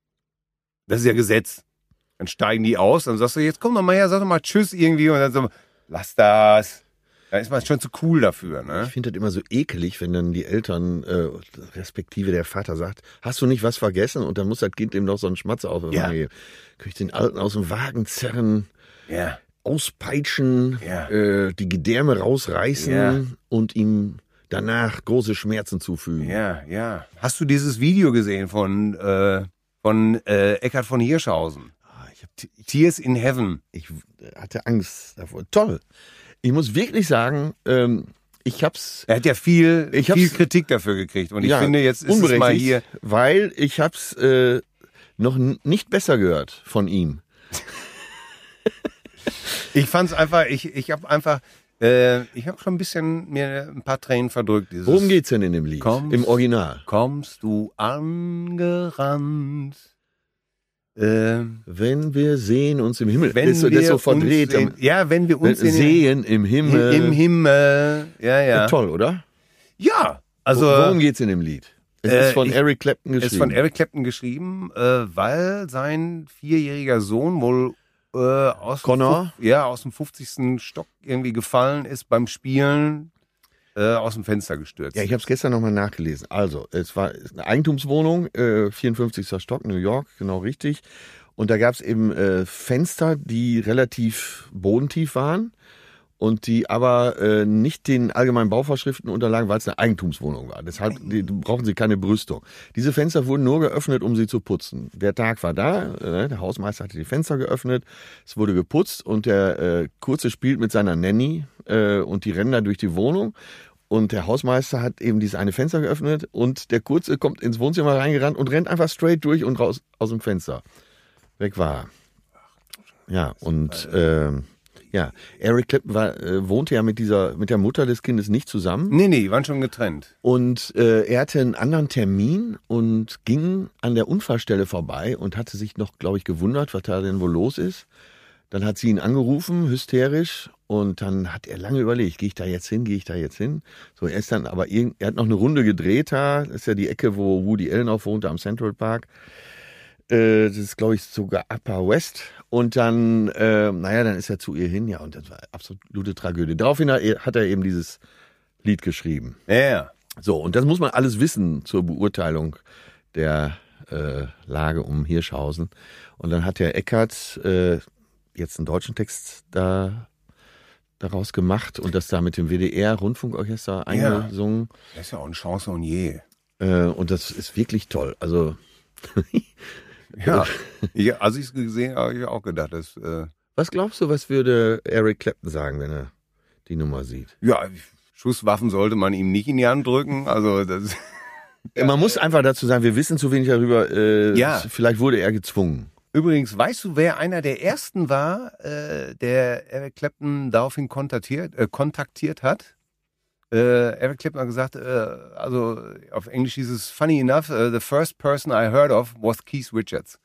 das ist ja Gesetz. Dann steigen die aus, dann sagst du, jetzt komm doch mal her, sag doch mal Tschüss irgendwie und dann so, lass das. Da ist man schon zu cool dafür, ne? Ich finde das immer so ekelig, wenn dann die Eltern, äh, respektive der Vater sagt, hast du nicht was vergessen? Und dann muss das Kind ihm noch so einen Schmatzer auf den Ja. Geben. Kann ich den Alten aus dem Wagen zerren, Ja. auspeitschen, Ja. äh, die Gedärme rausreißen Ja. und ihm danach große Schmerzen zufügen. Ja, ja. Hast du dieses Video gesehen von, äh, von äh, Eckhard von Hirschhausen? Hab, Tears in Heaven. ich hatte Angst davor. Toll. Ich muss wirklich sagen, ähm, ich hab's Er hat ja viel, Ich viel Kritik dafür gekriegt. Und ich ja, finde, jetzt ist es mal hier. weil ich hab's äh, noch nicht besser gehört von ihm. Ich fand's einfach, ich, ich habe einfach, äh, ich habe schon ein bisschen mir ein paar Tränen verdrückt. Dieses, Worum geht's denn in dem Lied? Kommst- Im Original. Kommst du angerannt? Äh, Wenn wir sehen uns im Himmel. wenn das, wir das so verdreht. uns in, ja, wenn wir uns in, sehen im Himmel. im Himmel. Ja, ja. Toll, oder? Ja, also. Worum geht's in dem Lied? Es Äh, ist von ich- Eric Clapton geschrieben. Ist von Eric Clapton geschrieben, äh, weil sein vierjähriger Sohn wohl äh, aus, Connor? Dem, ja, aus dem 50. Stock irgendwie gefallen ist beim Spielen, äh, aus dem Fenster gestürzt. Ja, ich habe es gestern nochmal nachgelesen. Also, es war eine Eigentumswohnung, äh, 54. Stock, New York, genau richtig. Und da gab es eben äh, Fenster, die relativ bodentief waren und die aber äh, nicht den allgemeinen Bauvorschriften unterlagen, weil es eine Eigentumswohnung war. Deshalb die, brauchen sie keine Brüstung. Diese Fenster wurden nur geöffnet, um sie zu putzen. Der Tag war da, äh, der Hausmeister hatte die Fenster geöffnet, es wurde geputzt und der äh, Kurze spielt mit seiner Nanny äh, und die rennen da durch die Wohnung. Und der Hausmeister hat eben dieses eine Fenster geöffnet und der Kurze kommt ins Wohnzimmer reingerannt und rennt einfach straight durch und raus aus dem Fenster. Weg war. Ja, und äh, ja, Eric Clapton war, äh, wohnte ja mit dieser, mit der Mutter des Kindes nicht zusammen. Nee, nee, waren schon getrennt. Und äh, er hatte einen anderen Termin und ging an der Unfallstelle vorbei und hatte sich noch, glaube ich, gewundert, was da denn wohl los ist. Dann hat sie ihn angerufen, hysterisch, und dann hat er lange überlegt, gehe ich da jetzt hin, gehe ich da jetzt hin? So, er ist dann aber, irgend, er hat noch eine Runde gedreht da, das ist ja die Ecke, wo Woody Allen auch wohnte, am Central Park. Äh, das ist, glaube ich, sogar Upper West. Und dann, äh, naja, dann ist er zu ihr hin, ja, und das war absolute Tragödie. Daraufhin hat er, eben dieses Lied geschrieben. Ja, ja. So, und das muss man alles wissen zur Beurteilung der äh, Lage um Hirschhausen. Und dann hat der Eckert äh, jetzt einen deutschen Text da daraus gemacht und das da mit dem WDR-Rundfunkorchester eingesungen. Das ist ja auch ein Chansonnier. Äh, und das ist wirklich toll. Also Ja, ja als ich es gesehen habe, habe ich auch gedacht, dass, äh, Was glaubst du, was würde Eric Clapton sagen, wenn er die Nummer sieht? ja, Schusswaffen sollte man ihm nicht in die Hand drücken. Also das, Man muss einfach dazu sagen, wir wissen zu wenig darüber. Äh, Ja. Vielleicht wurde er gezwungen. Übrigens, weißt du, wer einer der ersten war, äh, der Eric Clapton daraufhin kontaktiert, äh, kontaktiert hat? Äh, Eric Clapton hat gesagt, äh, also auf Englisch hieß es funny enough, uh, the first person I heard of was Keith Richards.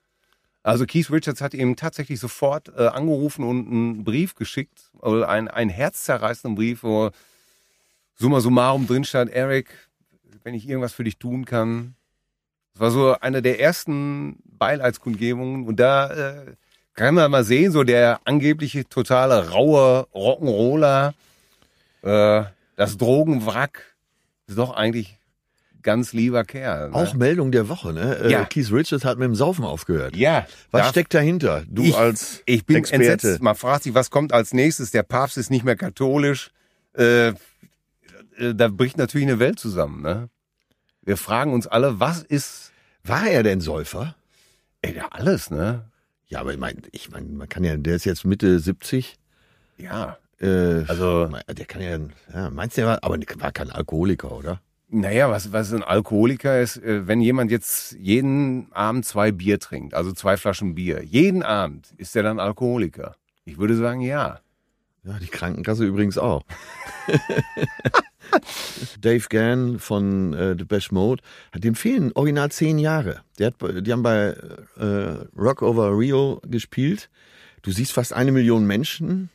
Also Keith Richards hat ihm tatsächlich sofort äh, angerufen und einen Brief geschickt, also einen, einen herzzerreißenden Brief, wo summa summarum drin stand, Eric, wenn ich irgendwas für dich tun kann. Das war so eine der ersten Beileidskundgebungen und da äh, kann man mal sehen, so der angebliche totale raue Rock'n'Roller, äh, das Drogenwrack, ist doch eigentlich ganz lieber Kerl. Ne? Auch Meldung der Woche, ne? Äh, Ja. Keith Richards hat mit dem Saufen aufgehört. ja. Was steckt dahinter? Du ich, als ich bin Experte. entsetzt. Man fragt sich, was kommt als nächstes? Der Papst ist nicht mehr katholisch. Äh, äh, da bricht natürlich eine Welt zusammen. Ne? Wir fragen uns alle, was ist War er denn Säufer? ey, ja, alles, ne? Ja, aber ich meine, ich mein, man kann ja, der ist jetzt Mitte 70. Ja. Äh, Also- der kann ja, ja, meinst du, der war, aber war kein Alkoholiker, oder? Naja, was, was ein Alkoholiker ist, äh, wenn jemand jetzt jeden Abend zwei Bier trinkt, also zwei Flaschen Bier, jeden Abend, ist der dann Alkoholiker? Ich würde sagen, ja. Ja, die Krankenkasse übrigens auch. Dave Gann von äh, Depeche Mode, hat dem fehlen original zehn Jahre. Der hat, die haben bei äh, Rock Over Rio gespielt. Du siehst fast eine Million Menschen.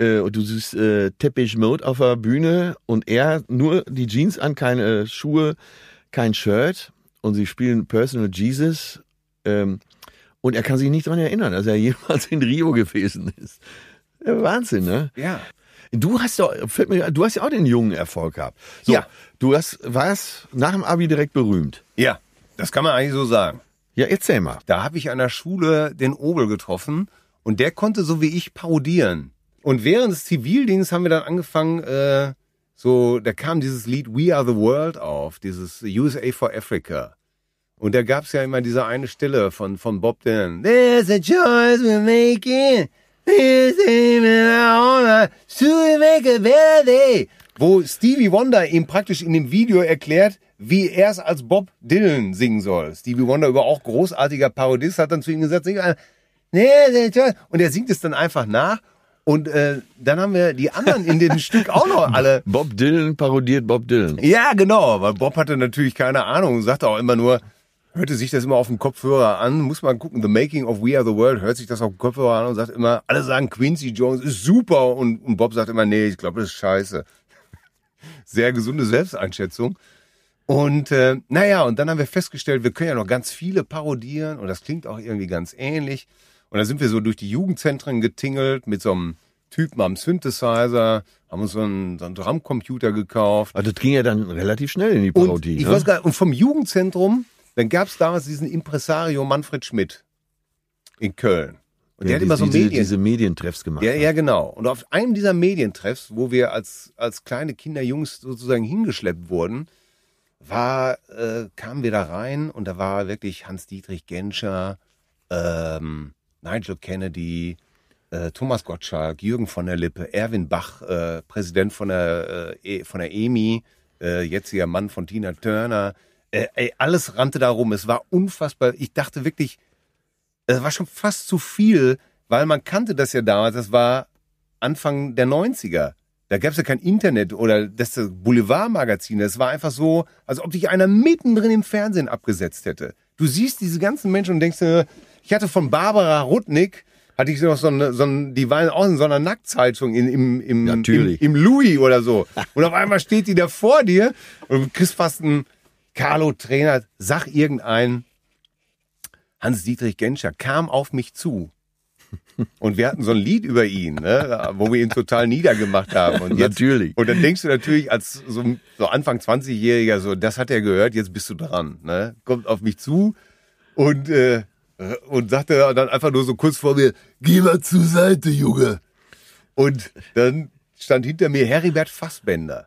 Äh, und du siehst äh, Depeche Mode auf der Bühne und er nur die Jeans an, keine Schuhe, kein Shirt. Und sie spielen Personal Jesus. Ähm, und er kann sich nicht daran erinnern, dass er jemals in Rio gewesen ist. Ja, Wahnsinn, ne? Ja. Du hast doch, fällt mir, du hast ja auch den jungen Erfolg gehabt. So, Ja. Du hast, warst nach dem Abi direkt berühmt. Ja, das kann man eigentlich so sagen. Ja, erzähl mal. Da habe ich an der Schule den Obel getroffen und der konnte so wie ich parodieren. Und während des Zivildienstes haben wir dann angefangen, äh, so, da kam dieses Lied We Are the World auf, dieses USA for Africa. Und da gab's ja immer diese eine Stelle von, von Bob Dylan. There's a choice we're making. Our life to make a better day. Wo Stevie Wonder ihm praktisch in dem Video erklärt, wie er es als Bob Dylan singen soll. Stevie Wonder über auch großartiger Parodist hat dann zu ihm gesagt, There's a choice. und er singt es dann einfach nach. Und äh, dann haben wir die anderen in dem Stück auch noch alle Bob Dylan parodiert Bob Dylan. ja, genau, weil Bob hatte natürlich keine Ahnung und sagte auch immer nur, hörte sich das immer auf dem Kopfhörer an, muss man gucken, The Making of We Are the World, hört sich das auf dem Kopfhörer an und sagt immer, alle sagen Quincy Jones ist super und, und Bob sagt immer, nee, ich glaube, das ist scheiße. Sehr gesunde Selbsteinschätzung. Und äh, naja, und dann haben wir festgestellt, wir können ja noch ganz viele parodieren und das klingt auch irgendwie ganz ähnlich. Und dann sind wir so durch die Jugendzentren getingelt mit so einem Typen am Synthesizer, haben uns so einen, so einen Drumcomputer gekauft. Also das ging ja dann relativ schnell in die Und Parodie. ich ne? weiß gar nicht, und vom Jugendzentrum, dann gab es damals diesen Impresario Manfred Schmidt. in Köln. Und Ja, der hat immer so diese, Medien. diese Medientreffs gemacht. Ja, ja, genau. Und auf einem dieser Medientreffs, wo wir als, als kleine Kinder, Jungs sozusagen hingeschleppt wurden, war, äh, kamen wir da rein und da war wirklich Hans-Dietrich Genscher, ähm, Nigel Kennedy, äh, Thomas Gottschalk, Jürgen von der Lippe, Erwin Bach, äh, Präsident von der, äh, E- von der EMI, äh, jetziger Mann von Tina Turner. Äh, ey, alles rannte da rum. Es war unfassbar. Ich dachte wirklich, es war schon fast zu viel, weil man kannte das ja damals. Das war Anfang der 90er. Da gab es ja kein Internet oder das Boulevardmagazin. Das war einfach so, als ob dich einer mittendrin im Fernsehen abgesetzt hätte. Du siehst diese ganzen Menschen und denkst dir, ich hatte von Barbara Rudnick, hatte ich noch so eine, so ein, die war auch in so einer Nacktzeitung in, im, im, Natürlich. im, im Louis oder so. Und auf einmal steht die da vor dir und du kriegst fast einen Carlo-Trainer, sag irgendeinen, Hans-Dietrich Genscher kam auf mich zu. Und wir hatten so ein Lied über ihn, ne, wo wir ihn total niedergemacht haben. Und jetzt, Natürlich. Und dann denkst du natürlich als so, so Anfang 20-Jähriger, so, das hat er gehört, jetzt bist du dran. Ne? Kommt auf mich zu und, äh, und sagte dann einfach nur so kurz vor mir, geh mal zur Seite, Junge. Und dann stand hinter mir Heribert Fassbender.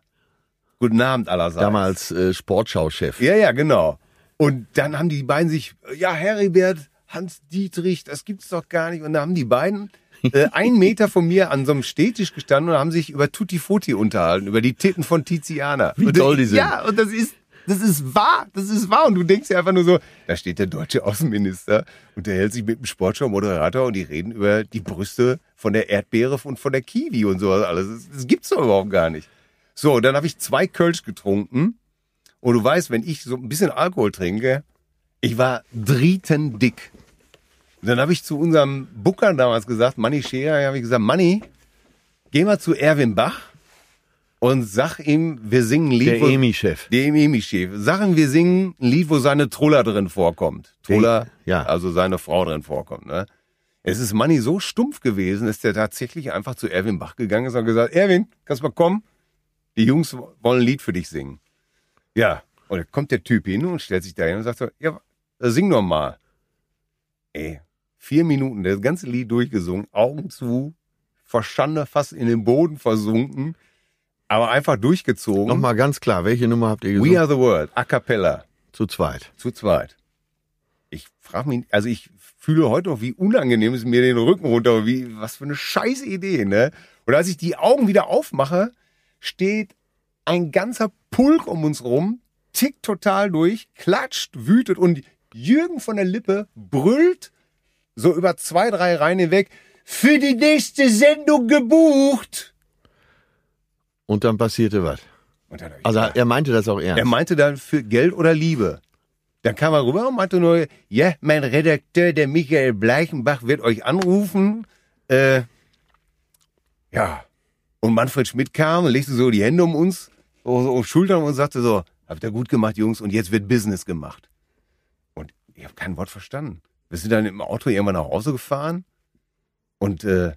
Guten Abend allerseits. Damals äh, Sportschau-Chef. Ja, ja, genau. Und dann haben die beiden sich, ja, Heribert, Hans Dietrich, das gibt's doch gar nicht. Und dann haben die beiden äh, einen Meter von mir an so einem Stehtisch gestanden und haben sich über Tutti Frutti unterhalten, über die Titten von Tiziana. Wie und toll das, die sind. Ja, und das ist, das ist wahr, das ist wahr. Und du denkst dir einfach nur so, da steht der deutsche Außenminister, unterhält sich mit dem Sportschau-Moderator und die reden über die Brüste von der Erdbeere und von der Kiwi und sowas alles. Das, das gibt's doch überhaupt gar nicht. So, dann habe ich zwei Kölsch getrunken. Und du weißt, wenn ich so ein bisschen Alkohol trinke, ich war drietendick. Und dann habe ich zu unserem Booker damals gesagt, Manni Scherer, habe ich gesagt, Manni, geh mal zu Erwin Bach und sag ihm, wir singen ein Lied. Der EMI-Chef. Dem EMI-Chef. Sagen wir singen ein Lied, wo seine Truller drin vorkommt. Truller, Ja. also seine Frau drin vorkommt. Ne? Es ist Manni so stumpf gewesen, dass der tatsächlich einfach zu Erwin Bach gegangen ist und gesagt, Erwin, kannst du mal kommen? Die Jungs wollen ein Lied für dich singen. Ja, und dann kommt der Typ hin und stellt sich da hin und sagt so, ja, sing doch mal. Ey, vier Minuten, das ganze Lied durchgesungen, Augen zu, Verstande fast in den Boden versunken, aber einfach durchgezogen. Nochmal ganz klar, welche Nummer habt ihr gesungen? We are the world, a cappella, Zu zweit. zu zweit. Ich frage mich, also ich fühle heute noch, wie unangenehm es mir den Rücken runter, wie, was für eine scheiß Idee, ne? Und als ich die Augen wieder aufmache, steht ein ganzer Pulk um uns rum, tickt total durch, klatscht, wütet und Jürgen von der Lippe brüllt so über zwei, drei Reihen hinweg, für die nächste Sendung gebucht. Und dann passierte was. Dann Also gedacht, er meinte das auch ernst. Er meinte dann für Geld oder Liebe. Dann kam er rüber und meinte nur, ja, mein Redakteur, der Michael Bleichenbach, wird euch anrufen. Äh, ja. Und Manfred Schmidt kam und legte so die Hände um uns, so um Schultern und sagte so, habt ihr gut gemacht, Jungs, und jetzt wird Business gemacht. Und ich habe kein Wort verstanden. Wir sind dann im Auto irgendwann nach Hause gefahren und äh,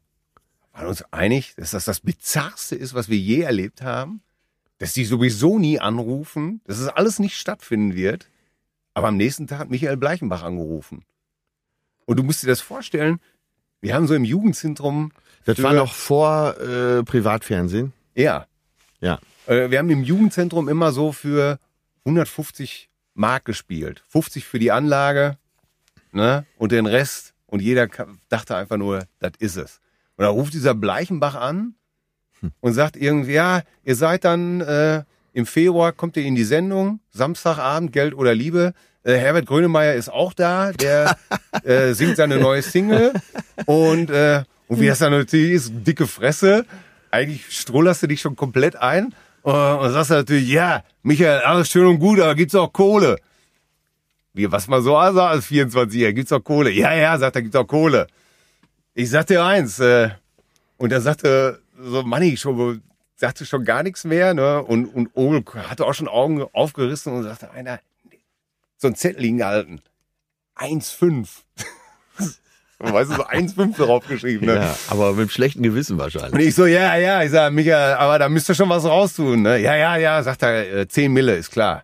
waren uns einig, dass das das Bizarrste ist, was wir je erlebt haben dass die sowieso nie anrufen, dass es alles nicht stattfinden wird. Aber am nächsten Tag hat Michael Bleichenbach angerufen. Und du musst dir das vorstellen, wir haben so im Jugendzentrum. das war noch vor äh, Privatfernsehen. Ja. Ja. Äh, Wir haben im Jugendzentrum immer so für 150 Mark gespielt. 50 für die Anlage, ne? Und den Rest. Und jeder dachte einfach nur, das ist es. Und da ruft dieser Bleichenbach an und sagt irgendwie, ja, ihr seid dann äh, im Februar, kommt ihr in die Sendung, Samstagabend, Geld oder Liebe. Äh, Herbert Grönemeyer ist auch da, der äh, singt seine neue Single. Und, äh, und wie das dann natürlich ist, dicke Fresse. Eigentlich strullerst du dich schon komplett ein. Äh, und sagst natürlich, ja, Michael, alles schön und gut, aber gibt's auch Kohle? Wie, was man so sagt als 24-Jähriger, gibt's auch Kohle? Ja, ja, sagt er, gibt's auch Kohle. Ich sagte eins, äh, und er sagte so, Manni, schon, sagte schon gar nichts mehr, ne? Und, und Obel hatte auch schon Augen aufgerissen und sagte, einer, so ein Zettel hingehalten. 1,5. weißt du, so 1,5 draufgeschrieben, ne? Ja, aber mit einem schlechten Gewissen wahrscheinlich. Und ich so, ja, ja, ich sag, Michael, aber da müsst ihr schon was raustun, ne? Ja, ja, ja, sagt er, äh, 10 Mille, ist klar.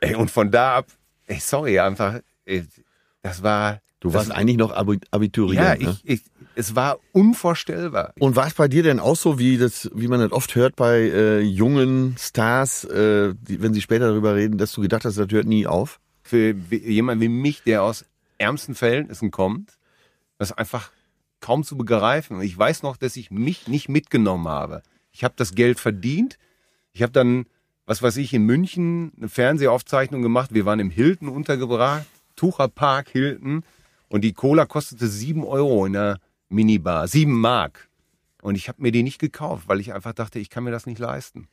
Ey, und von da ab ey, sorry, einfach, ey, das war, Du warst das, eigentlich noch Abi- Abiturient. ja, ne? ich, ich, es war unvorstellbar. Und war es bei dir denn auch so, wie das, wie man das oft hört bei äh, jungen Stars, äh, die, wenn sie später darüber reden, dass du gedacht hast, das hört nie auf? Für wie- jemand wie mich, der aus ärmsten Verhältnissen kommt, das ist einfach kaum zu begreifen. Und ich weiß noch, dass ich mich nicht mitgenommen habe. Ich habe das Geld verdient. Ich habe dann, was weiß ich, in München eine Fernsehaufzeichnung gemacht. Wir waren im Hilton untergebracht, Tucher Park Hilton. Und die Cola kostete sieben Euro in der Minibar, sieben Mark. Und ich habe mir die nicht gekauft, weil ich einfach dachte, ich kann mir das nicht leisten.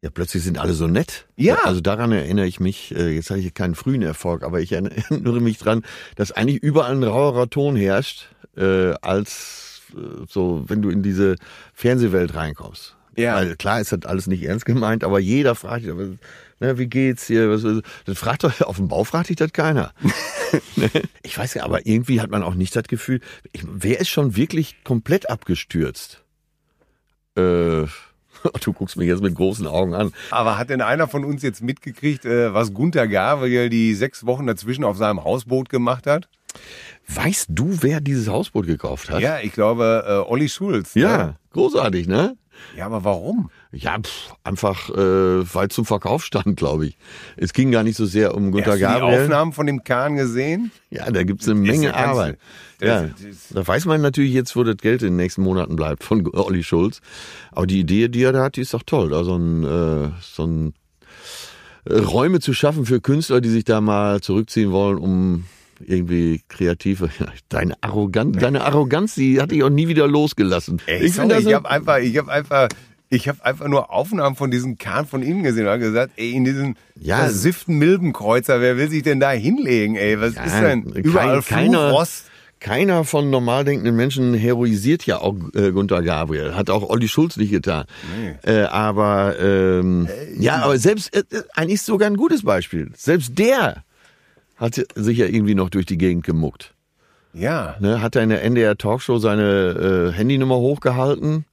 Ja, plötzlich sind alle so nett. Ja. Also daran erinnere ich mich, äh, jetzt habe ich keinen frühen Erfolg, aber ich erinnere mich dran, dass eigentlich überall ein rauerer Ton herrscht, äh, als äh, so, wenn du in diese Fernsehwelt reinkommst. Ja. Weil klar ist das alles nicht ernst gemeint, aber jeder fragt, ne, wie geht's hier? Was, das fragt doch, auf dem Bau fragt dich das keiner. Ne? ich weiß ja, aber irgendwie hat man auch nicht das Gefühl, ich, wer ist schon wirklich komplett abgestürzt? Äh, du guckst mich jetzt mit großen Augen an. Aber hat denn einer von uns jetzt mitgekriegt, äh, was Gunter Gabriel die sechs Wochen dazwischen auf seinem Hausboot gemacht hat? Weißt du, wer dieses Hausboot gekauft hat? Ja, ich glaube, äh, Olli Schulz. Ja, Ne? großartig, ne? Ja, aber warum? Ja, pff, einfach äh, weil zum Verkauf stand, glaube ich. Es ging gar nicht so sehr um Gunter Hast du die Gabriel. Aufnahmen von dem Kahn gesehen? Ja, da gibt's eine Menge ja ganz- Arbeit. ja, da weiß man natürlich jetzt, wo das Geld in den nächsten Monaten bleibt von Olli Schulz. Aber die Idee, die er da hat, die ist doch toll. Da so ein, äh, so ein äh, Räume zu schaffen für Künstler, die sich da mal zurückziehen wollen, um irgendwie kreative. Deine Arroganz, deine Arroganz, die hat dich auch nie wieder losgelassen. Ey, ich sorry, ich habe einfach, ich habe einfach, ich habe einfach nur Aufnahmen von diesem Kahn von innen gesehen und gesagt, ey, in diesen Ja. versifften Milbenkreuzer, wer will sich denn da hinlegen, ey? Was ist denn? kein- Überall keiner- Flugrost. Keiner von normal denkenden Menschen heroisiert ja auch äh, Gunter Gabriel. Hat auch Olli Schulz nicht getan. Äh, aber ähm, ja, aber selbst äh, äh, eigentlich sogar ein gutes Beispiel. Selbst der hat sich ja irgendwie noch durch die Gegend gemuckt. Ja. Ne? Hat er in der NDR Talkshow seine äh, Handynummer hochgehalten.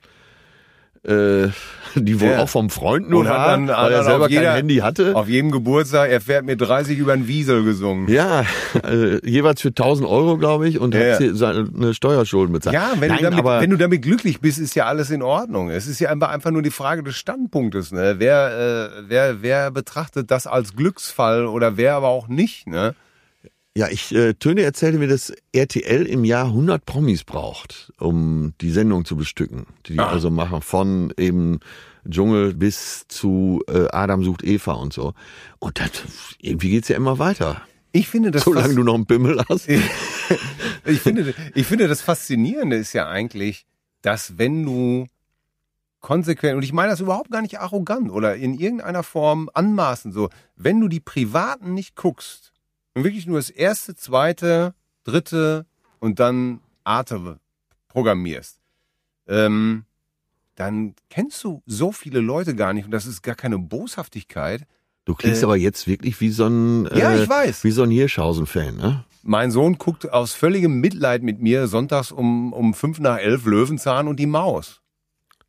Äh, die wohl Ja. auch vom Freund nur Und hat war, dann, weil er selber auf jeder, kein Handy hatte. Auf jedem Geburtstag, er fährt mit 30 über den Wiesel gesungen. Ja, äh, jeweils für 1000 Euro, glaube ich, und Ja. hat seine Steuerschulden bezahlt. Ja, wenn, Nein, du damit, aber wenn du damit glücklich bist, ist ja alles in Ordnung. Es ist ja einfach, einfach nur die Frage des Standpunktes. Ne? Wer, äh, wer, wer betrachtet das als Glücksfall oder wer aber auch nicht? Ne? Ja, ich, äh, Töne erzählte mir, dass RTL im Jahr 100 Promis braucht, um die Sendung zu bestücken. Die die Ah. also machen von eben Dschungel bis zu äh, Adam sucht Eva und so. Und das, irgendwie geht's ja immer weiter. Ich finde das Solange du noch einen Pimmel hast. ich finde, ich finde das Faszinierende ist ja eigentlich, dass wenn du konsequent, und ich meine das überhaupt gar nicht arrogant oder in irgendeiner Form anmaßend so, wenn du die Privaten nicht guckst und wirklich nur das erste, zweite, dritte und dann Arte programmierst, ähm, dann kennst du so viele Leute gar nicht und das ist gar keine Boshaftigkeit. Du klingst Äh, aber jetzt wirklich wie so ein, äh, Ja, ich weiß. wie so ein Hirschhausen-Fan, ne? Mein Sohn guckt aus völligem Mitleid mit mir sonntags um, um fünf nach elf Löwenzahn und die Maus.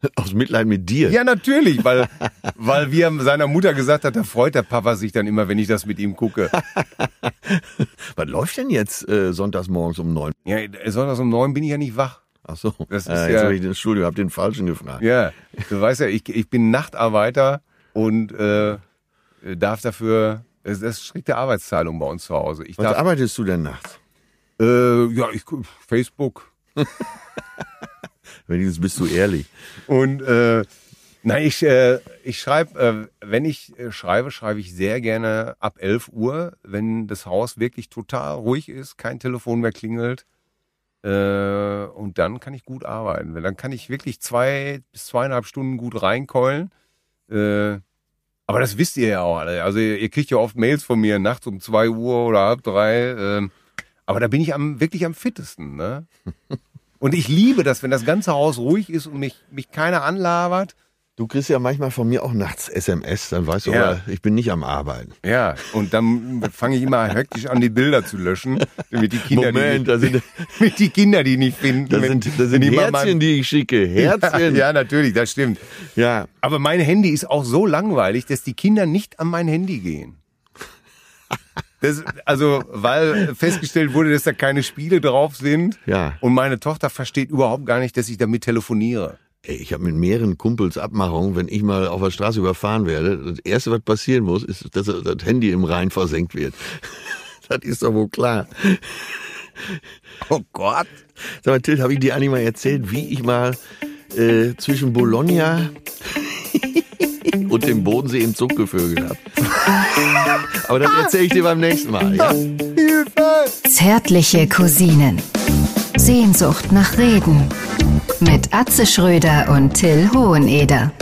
Aus Mitleid mit dir. Ja, natürlich, weil, weil wir seiner Mutter gesagt hat, da freut der Papa sich dann immer, wenn ich das mit ihm gucke. Was läuft denn jetzt äh, sonntags morgens um neun? Ja, sonntags um neun bin ich ja nicht wach. Ach so. Das ist äh, jetzt ja- habe ich den Studio, hab den falschen gefragt. Ja, du weißt ja, ich, ich bin Nachtarbeiter und äh, darf dafür, das ist strikte Arbeitsteilung bei uns zu Hause. Ich Was darf, arbeitest du denn nachts? äh, ja, ich Facebook Wenigstens bist du ehrlich. und äh, nein, ich, äh, ich schreibe, äh, wenn ich äh, schreibe, schreibe ich sehr gerne ab 11 Uhr, wenn das Haus wirklich total ruhig ist, kein Telefon mehr klingelt. Äh, und dann kann ich gut arbeiten. Weil Dann kann ich wirklich zwei bis zweieinhalb Stunden gut reinkeulen. Äh, aber das wisst ihr ja auch alle. Also ihr, ihr kriegt ja oft Mails von mir nachts um zwei Uhr oder halb drei. ähm, aber da bin ich am, wirklich am fittesten. Ne? Und ich liebe das, wenn das ganze Haus ruhig ist und mich, mich keiner anlabert. Du kriegst ja manchmal von mir auch nachts SMS, dann weißt du, Ja. aber ich bin nicht am Arbeiten. Ja, und dann fange ich immer hektisch an, die Bilder zu löschen, damit die Kinder, Moment, die, da sind, damit die, Kinder die nicht finden. da wenn- sind, da wenn sind die Herzchen, mein- die ich schicke. Herzchen. Ja, ja, natürlich, das stimmt. ja. Aber mein Handy ist auch so langweilig, dass die Kinder nicht an mein Handy gehen. Das, also, weil festgestellt wurde, dass da keine Spiele drauf sind. Ja. Und meine Tochter versteht überhaupt gar nicht, dass ich damit telefoniere. Ey, ich habe mit mehreren Kumpels Abmachungen, wenn ich mal auf der Straße überfahren werde, das Erste, was passieren muss, ist, dass das Handy im Rhein versenkt wird. Das ist doch wohl klar. Oh Gott. Sag mal, Till, habe ich dir eigentlich mal erzählt, wie ich mal äh, zwischen Bologna und dem Bodensee im Zug gevögelt habe? Aber das erzähle ich dir beim nächsten Mal. Ja? Zärtliche Cousinen. Sehnsucht nach Reden. Mit Atze Schröder und Till Hoheneder.